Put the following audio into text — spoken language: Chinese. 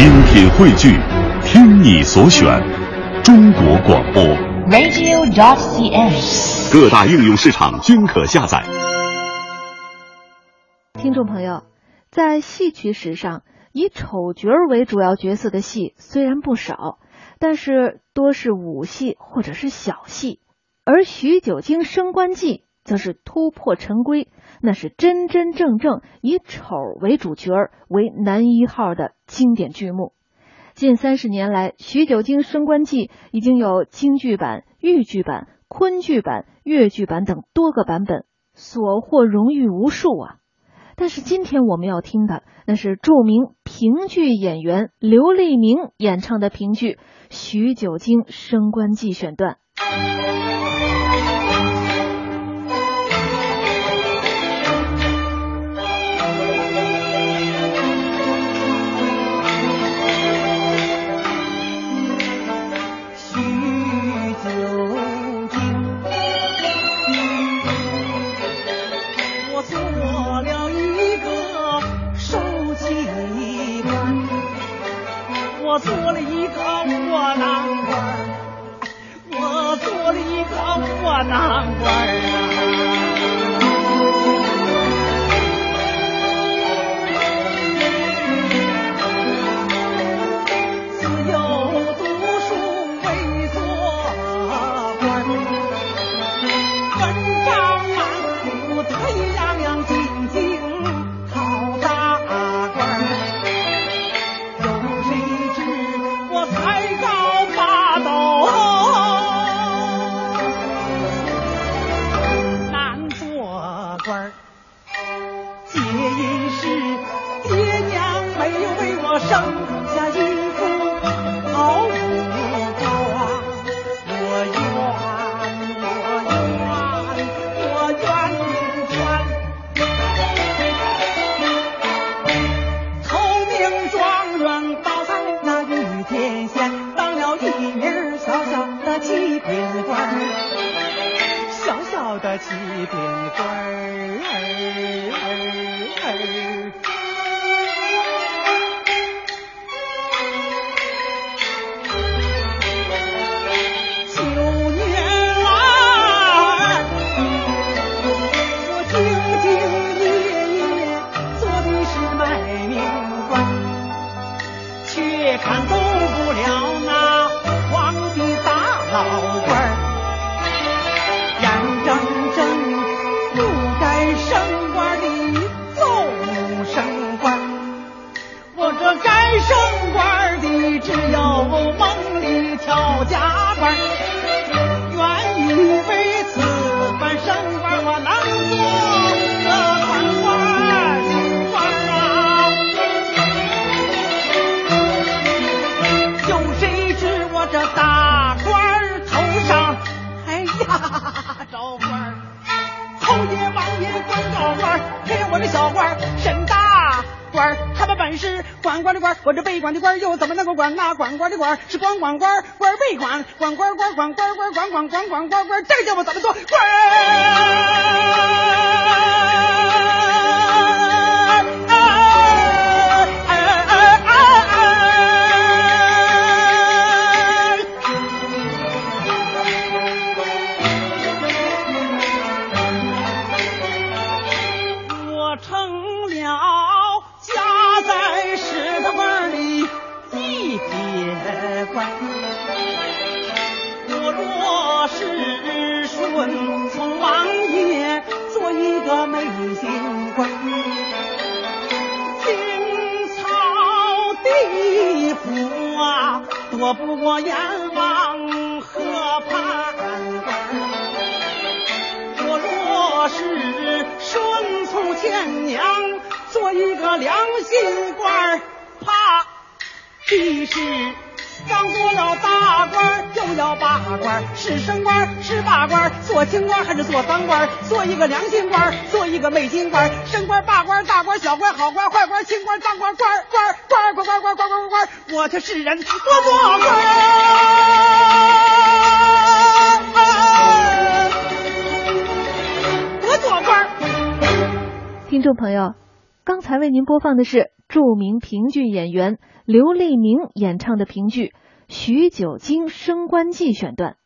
精品汇聚，听你所选，中国广播。radio.cn。各大应用市场均可下载。听众朋友，在戏曲史上，以丑角儿为主要角色的戏虽然不少，但是多是武戏或者是小戏，而徐九经升官记则是突破陈规，那是真真正正以丑为主角为男一号的经典剧目。近三十年来，《徐九经升官记》已经有京剧版、豫剧版、昆剧版、越剧版等多个版本，所获荣誉无数啊。但是今天我们要听的，那是著名评剧演员刘立明演唱的评剧《徐九经升官记》选段。我做了一个窝囊官，我做了一个窝囊官啊！官儿，皆因是爹娘没有为我生小的七品官儿。九年来，我兢兢业业做的是卖命官，却看小官儿审大官儿，他们本事管官的官，我这被管的官又怎么能够管那管官的官？是管管官儿，官被管，管官儿官儿管官儿官儿管管管管管官儿，这叫我怎么做官我不过阎王河畔关。我若是顺从前娘，做一个良心官，怕必是当做了大官又要罢官，是升官是罢官，做清官还是做当官？做一个良心官，做一个昧心官，升官罢官大官小官好官坏官清官脏官官官官官官官官官官，我这是人我做官。我做官。听众朋友，刚才为您播放的是著名评剧演员刘立明演唱的评剧《徐九经升官记》选段。